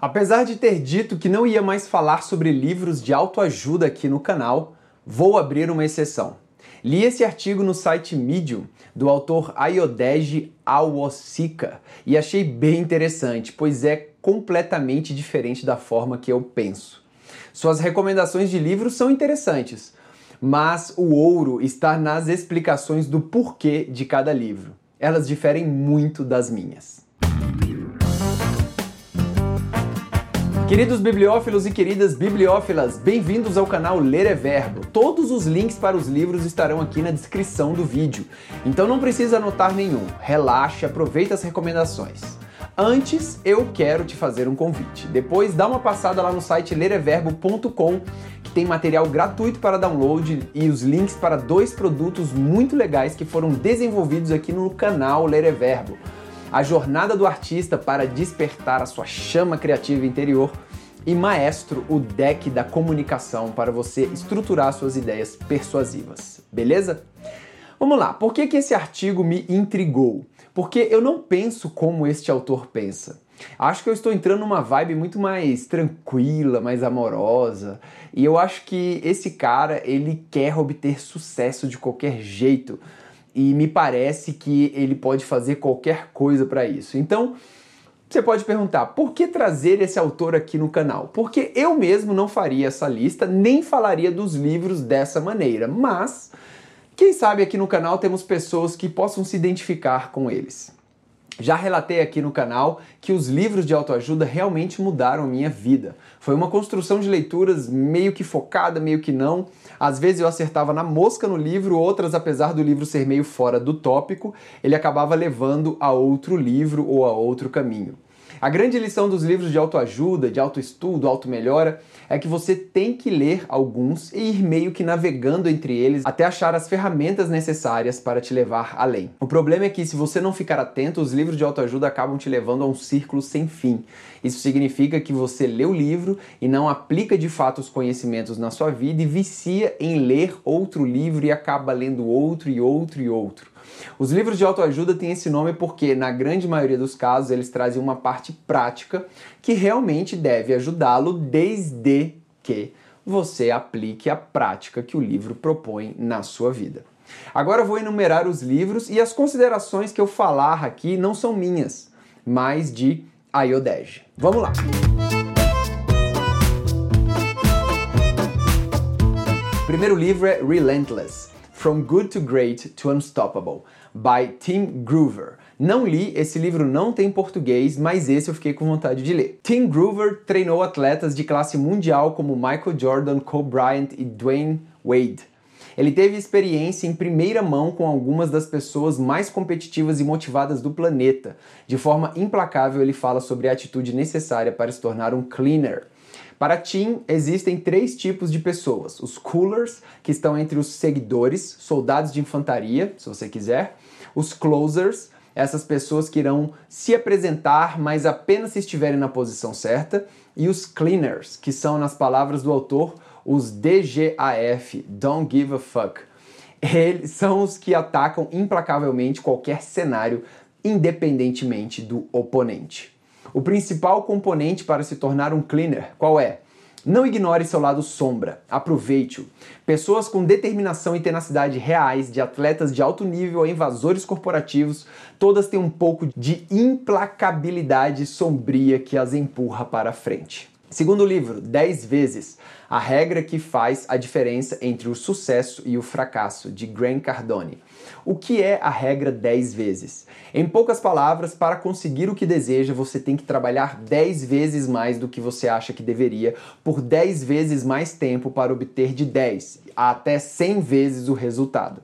Apesar de ter dito que não ia mais falar sobre livros de autoajuda aqui no canal, vou abrir uma exceção. Li esse artigo no site Medium do autor Ayodeji Awosika e achei bem interessante, pois é completamente diferente da forma que eu penso. Suas recomendações de livros são interessantes, mas o ouro está nas explicações do porquê de cada livro. Elas diferem muito das minhas. Queridos bibliófilos e queridas bibliófilas, bem-vindos ao canal Ler é Verbo. Todos os links para os livros estarão aqui na descrição do vídeo, então não precisa anotar nenhum. Relaxe, aproveita as recomendações. Antes, eu quero te fazer um convite. Depois, dá uma passada lá no site lereverbo.com, que tem material gratuito para download e os links para dois produtos muito legais que foram desenvolvidos aqui no canal Ler é Verbo a jornada do artista para despertar a sua chama criativa interior e Maestro, o deck da comunicação para você estruturar suas ideias persuasivas. Beleza? Vamos lá, por que, que esse artigo me intrigou? Porque eu não penso como este autor pensa. Acho que eu estou entrando numa vibe muito mais tranquila, mais amorosa, e eu acho que esse cara, ele quer obter sucesso de qualquer jeito e me parece que ele pode fazer qualquer coisa para isso. Então, você pode perguntar, por que trazer esse autor aqui no canal? Porque eu mesmo não faria essa lista, nem falaria dos livros dessa maneira, mas quem sabe aqui no canal temos pessoas que possam se identificar com eles. Já relatei aqui no canal que os livros de autoajuda realmente mudaram a minha vida. Foi uma construção de leituras meio que focada, meio que não. Às vezes eu acertava na mosca no livro, outras, apesar do livro ser meio fora do tópico, ele acabava levando a outro livro ou a outro caminho. A grande lição dos livros de autoajuda, de autoestudo, automelhora, é que você tem que ler alguns e ir meio que navegando entre eles até achar as ferramentas necessárias para te levar além. O problema é que se você não ficar atento, os livros de autoajuda acabam te levando a um círculo sem fim. Isso significa que você lê o livro e não aplica de fato os conhecimentos na sua vida e vicia em ler outro livro e acaba lendo outro e outro e outro. Os livros de autoajuda têm esse nome porque, na grande maioria dos casos, eles trazem uma parte prática que realmente deve ajudá-lo desde que você aplique a prática que o livro propõe na sua vida. Agora eu vou enumerar os livros e as considerações que eu falar aqui não são minhas, mas de Ayodej. Vamos lá! O primeiro livro é Relentless. From Good to Great to Unstoppable, by Tim Groover. Não li, esse livro não tem português, mas esse eu fiquei com vontade de ler. Tim Groover treinou atletas de classe mundial como Michael Jordan, Kobe Bryant e Dwayne Wade. Ele teve experiência em primeira mão com algumas das pessoas mais competitivas e motivadas do planeta. De forma implacável, ele fala sobre a atitude necessária para se tornar um cleaner. Para Tim, existem três tipos de pessoas: os coolers, que estão entre os seguidores, soldados de infantaria, se você quiser, os closers, essas pessoas que irão se apresentar, mas apenas se estiverem na posição certa, e os cleaners, que são, nas palavras do autor, os DGAF, Don't Give a Fuck. Eles são os que atacam implacavelmente qualquer cenário, independentemente do oponente. O principal componente para se tornar um cleaner, qual é? Não ignore seu lado sombra, aproveite-o. Pessoas com determinação e tenacidade reais, de atletas de alto nível a invasores corporativos, todas têm um pouco de implacabilidade sombria que as empurra para frente. Segundo livro, 10 vezes, a regra que faz a diferença entre o sucesso e o fracasso, de Grant Cardone. O que é a regra 10 vezes? Em poucas palavras, para conseguir o que deseja, você tem que trabalhar 10 vezes mais do que você acha que deveria, por 10 vezes mais tempo para obter de 10 a até 100 vezes o resultado.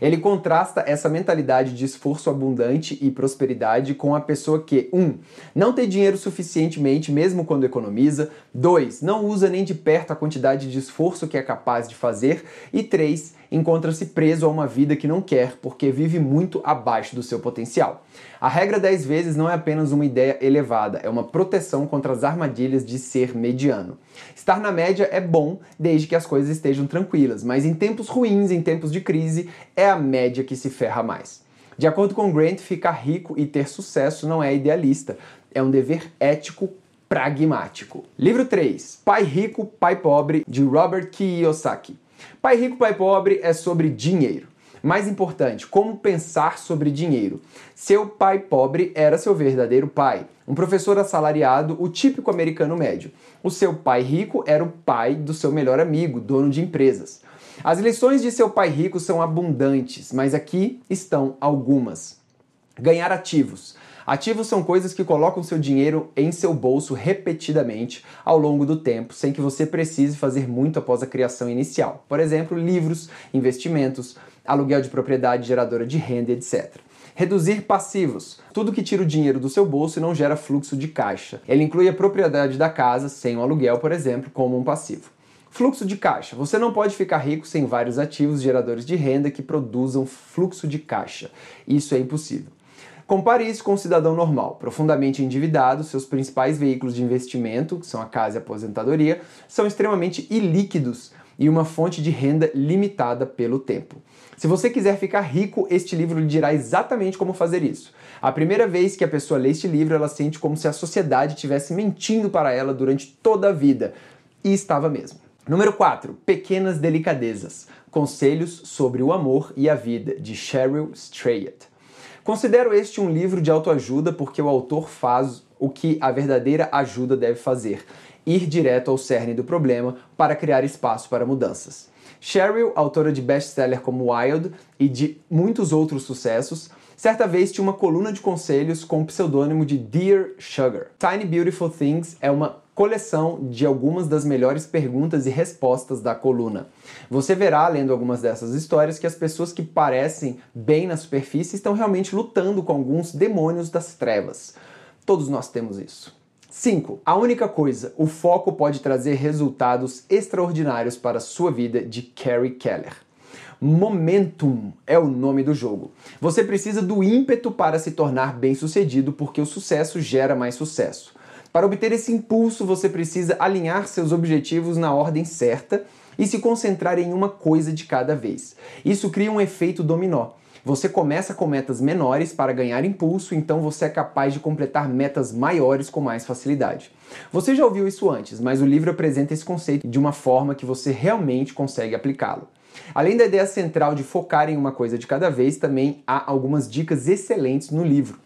Ele contrasta essa mentalidade de esforço abundante e prosperidade com a pessoa que 1. Um, não tem dinheiro suficientemente mesmo quando economiza, 2. Não usa nem de perto a quantidade de esforço que é capaz de fazer e 3 encontra-se preso a uma vida que não quer porque vive muito abaixo do seu potencial. A regra 10 vezes não é apenas uma ideia elevada, é uma proteção contra as armadilhas de ser mediano. Estar na média é bom desde que as coisas estejam tranquilas, mas em tempos ruins, em tempos de crise, é a média que se ferra mais. De acordo com Grant, ficar rico e ter sucesso não é idealista, é um dever ético pragmático. Livro 3: Pai Rico, Pai Pobre, de Robert Kiyosaki. Pai Rico, Pai Pobre é sobre dinheiro. Mais importante, como pensar sobre dinheiro. Seu pai pobre era seu verdadeiro pai, um professor assalariado, o típico americano médio. O seu pai rico era o pai do seu melhor amigo, dono de empresas. As lições de seu pai rico são abundantes, mas aqui estão algumas. Ganhar ativos. Ativos são coisas que colocam seu dinheiro em seu bolso repetidamente ao longo do tempo, sem que você precise fazer muito após a criação inicial. Por exemplo, livros, investimentos, aluguel de propriedade geradora de renda, etc. Reduzir passivos, tudo que tira o dinheiro do seu bolso e não gera fluxo de caixa. Ele inclui a propriedade da casa, sem o aluguel, por exemplo, como um passivo. Fluxo de caixa. Você não pode ficar rico sem vários ativos geradores de renda que produzam fluxo de caixa. Isso é impossível. Compare isso com um cidadão normal, profundamente endividado, seus principais veículos de investimento, que são a casa e a aposentadoria, são extremamente ilíquidos e uma fonte de renda limitada pelo tempo. Se você quiser ficar rico, este livro lhe dirá exatamente como fazer isso. A primeira vez que a pessoa lê este livro, ela sente como se a sociedade estivesse mentindo para ela durante toda a vida. E estava mesmo. Número 4. Pequenas delicadezas. Conselhos sobre o amor e a vida, de Cheryl Strayed. Considero este um livro de autoajuda porque o autor faz o que a verdadeira ajuda deve fazer: ir direto ao cerne do problema para criar espaço para mudanças. Cheryl, autora de best-seller como Wild e de muitos outros sucessos, certa vez tinha uma coluna de conselhos com o pseudônimo de Dear Sugar. Tiny Beautiful Things é uma coleção de algumas das melhores perguntas e respostas da coluna. Você verá, lendo algumas dessas histórias, que as pessoas que parecem bem na superfície estão realmente lutando com alguns demônios das trevas. Todos nós temos isso. 5. A única coisa, o foco pode trazer resultados extraordinários para a sua vida, de Carrie Keller. Momentum é o nome do jogo. Você precisa do ímpeto para se tornar bem-sucedido, porque o sucesso gera mais sucesso. Para obter esse impulso, você precisa alinhar seus objetivos na ordem certa e se concentrar em uma coisa de cada vez. Isso cria um efeito dominó. Você começa com metas menores para ganhar impulso, então você é capaz de completar metas maiores com mais facilidade. Você já ouviu isso antes, mas o livro apresenta esse conceito de uma forma que você realmente consegue aplicá-lo. Além da ideia central de focar em uma coisa de cada vez, também há algumas dicas excelentes no livro.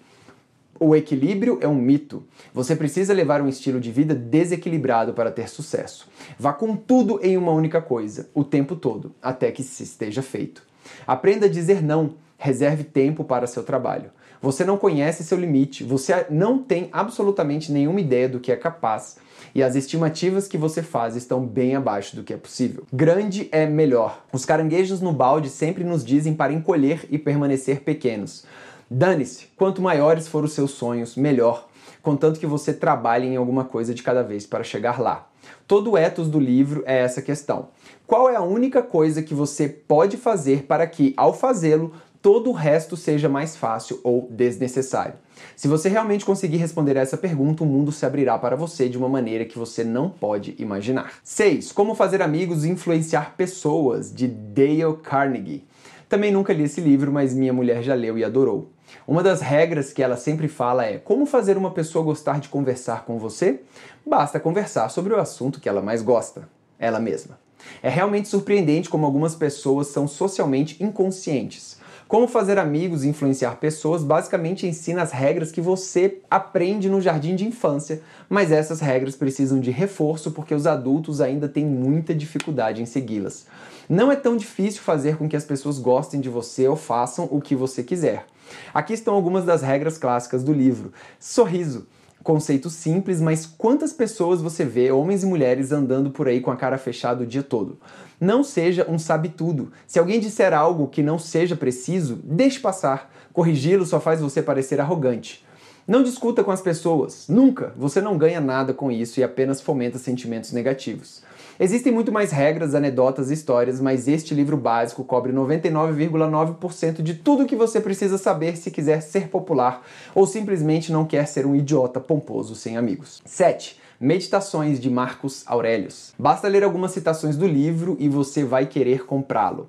O equilíbrio é um mito. Você precisa levar um estilo de vida desequilibrado para ter sucesso. Vá com tudo em uma única coisa, o tempo todo, até que se esteja feito. Aprenda a dizer não. Reserve tempo para seu trabalho. Você não conhece seu limite, você não tem absolutamente nenhuma ideia do que é capaz e as estimativas que você faz estão bem abaixo do que é possível. Grande é melhor. Os caranguejos no balde sempre nos dizem para encolher e permanecer pequenos. Dane-se, quanto maiores forem os seus sonhos, melhor, contanto que você trabalhe em alguma coisa de cada vez para chegar lá. Todo o ethos do livro é essa questão. Qual é a única coisa que você pode fazer para que, ao fazê-lo, todo o resto seja mais fácil ou desnecessário? Se você realmente conseguir responder essa pergunta, o mundo se abrirá para você de uma maneira que você não pode imaginar. 6. Como fazer amigos e influenciar pessoas, de Dale Carnegie. Também nunca li esse livro, mas minha mulher já leu e adorou. Uma das regras que ela sempre fala é: como fazer uma pessoa gostar de conversar com você? Basta conversar sobre o assunto que ela mais gosta, ela mesma. É realmente surpreendente como algumas pessoas são socialmente inconscientes. Como fazer amigos e influenciar pessoas basicamente ensina as regras que você aprende no jardim de infância, mas essas regras precisam de reforço porque os adultos ainda têm muita dificuldade em segui-las. Não é tão difícil fazer com que as pessoas gostem de você ou façam o que você quiser. Aqui estão algumas das regras clássicas do livro. Sorriso. Conceito simples, mas quantas pessoas você vê, homens e mulheres, andando por aí com a cara fechada o dia todo? Não seja um sabe-tudo. Se alguém disser algo que não seja preciso, deixe passar. Corrigi-lo só faz você parecer arrogante. Não discuta com as pessoas. Nunca. Você não ganha nada com isso e apenas fomenta sentimentos negativos. Existem muito mais regras, anedotas e histórias, mas este livro básico cobre 99,9% de tudo que você precisa saber se quiser ser popular ou simplesmente não quer ser um idiota pomposo sem amigos. 7. Meditações de Marcos Aurelius. Basta ler algumas citações do livro e você vai querer comprá-lo.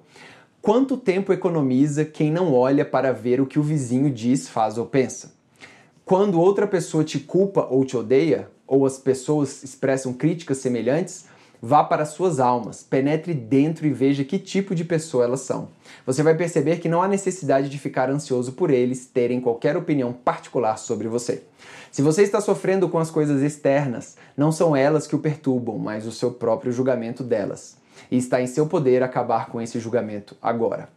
Quanto tempo economiza quem não olha para ver o que o vizinho diz, faz ou pensa? Quando outra pessoa te culpa ou te odeia, ou as pessoas expressam críticas semelhantes, Vá para suas almas, penetre dentro e veja que tipo de pessoa elas são. Você vai perceber que não há necessidade de ficar ansioso por eles terem qualquer opinião particular sobre você. Se você está sofrendo com as coisas externas, não são elas que o perturbam, mas o seu próprio julgamento delas. E está em seu poder acabar com esse julgamento agora.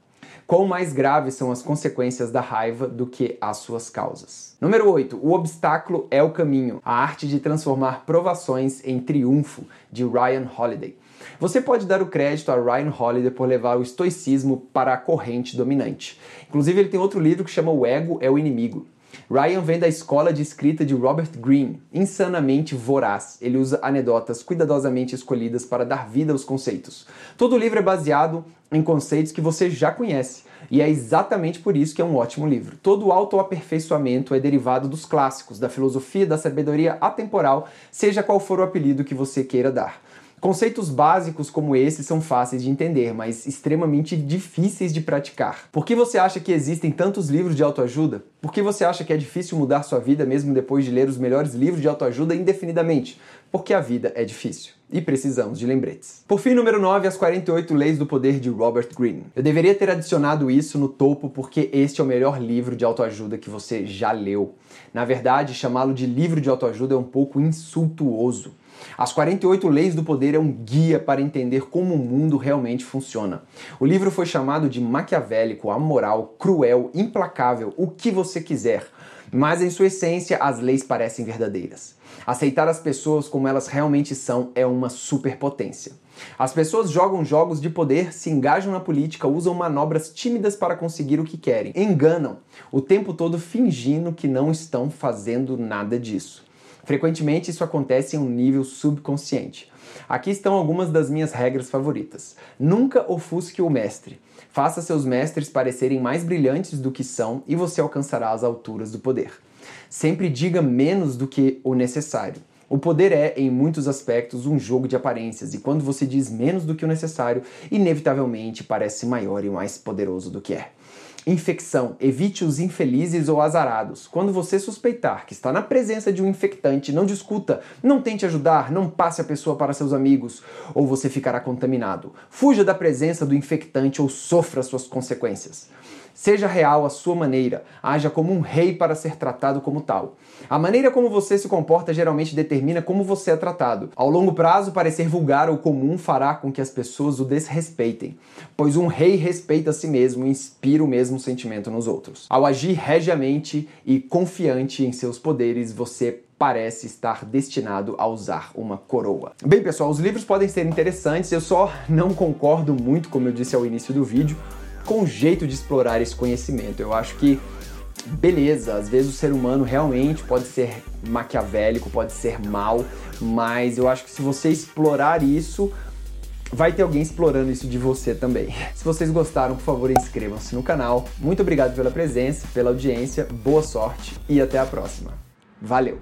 Quão mais graves são as consequências da raiva do que as suas causas. Número 8. O obstáculo é o caminho. A arte de transformar provações em triunfo, de Ryan Holiday. Você pode dar o crédito a Ryan Holiday por levar o estoicismo para a corrente dominante. Inclusive, ele tem outro livro que chama O Ego é o Inimigo. Ryan vem da escola de escrita de Robert Greene, insanamente voraz. Ele usa anedotas cuidadosamente escolhidas para dar vida aos conceitos. Todo o livro é baseado em conceitos que você já conhece, e é exatamente por isso que é um ótimo livro. Todo autoaperfeiçoamento é derivado dos clássicos, da filosofia da sabedoria atemporal, seja qual for o apelido que você queira dar. Conceitos básicos como esse são fáceis de entender, mas extremamente difíceis de praticar. Por que você acha que existem tantos livros de autoajuda? Por que você acha que é difícil mudar sua vida mesmo depois de ler os melhores livros de autoajuda indefinidamente? Porque a vida é difícil e precisamos de lembretes. Por fim, número 9, as 48 Leis do Poder de Robert Greene. Eu deveria ter adicionado isso no topo porque este é o melhor livro de autoajuda que você já leu. Na verdade, chamá-lo de livro de autoajuda é um pouco insultuoso. As 48 Leis do Poder é um guia para entender como o mundo realmente funciona. O livro foi chamado de maquiavélico, amoral, cruel, implacável, o que você quiser. Mas em sua essência, as leis parecem verdadeiras. Aceitar as pessoas como elas realmente são é uma superpotência. As pessoas jogam jogos de poder, se engajam na política, usam manobras tímidas para conseguir o que querem, enganam, o tempo todo fingindo que não estão fazendo nada disso. Frequentemente isso acontece em um nível subconsciente. Aqui estão algumas das minhas regras favoritas. Nunca ofusque o mestre. Faça seus mestres parecerem mais brilhantes do que são e você alcançará as alturas do poder. Sempre diga menos do que o necessário. O poder é, em muitos aspectos, um jogo de aparências, e quando você diz menos do que o necessário, inevitavelmente parece maior e mais poderoso do que é. Infecção. Evite os infelizes ou azarados. Quando você suspeitar que está na presença de um infectante, não discuta, não tente ajudar, não passe a pessoa para seus amigos, ou você ficará contaminado. Fuja da presença do infectante ou sofra suas consequências. Seja real à sua maneira, haja como um rei para ser tratado como tal. A maneira como você se comporta geralmente determina como você é tratado. Ao longo prazo, parecer vulgar ou comum fará com que as pessoas o desrespeitem, pois um rei respeita a si mesmo e inspira o mesmo sentimento nos outros. Ao agir regiamente e confiante em seus poderes, você parece estar destinado a usar uma coroa. Bem, pessoal, os livros podem ser interessantes, eu só não concordo muito, como eu disse ao início do vídeo, com jeito de explorar esse conhecimento. Eu acho que beleza, às vezes o ser humano realmente pode ser maquiavélico, pode ser mal, mas eu acho que se você explorar isso, vai ter alguém explorando isso de você também. Se vocês gostaram, por favor, inscrevam-se no canal. Muito obrigado pela presença, pela audiência, boa sorte e até a próxima. Valeu!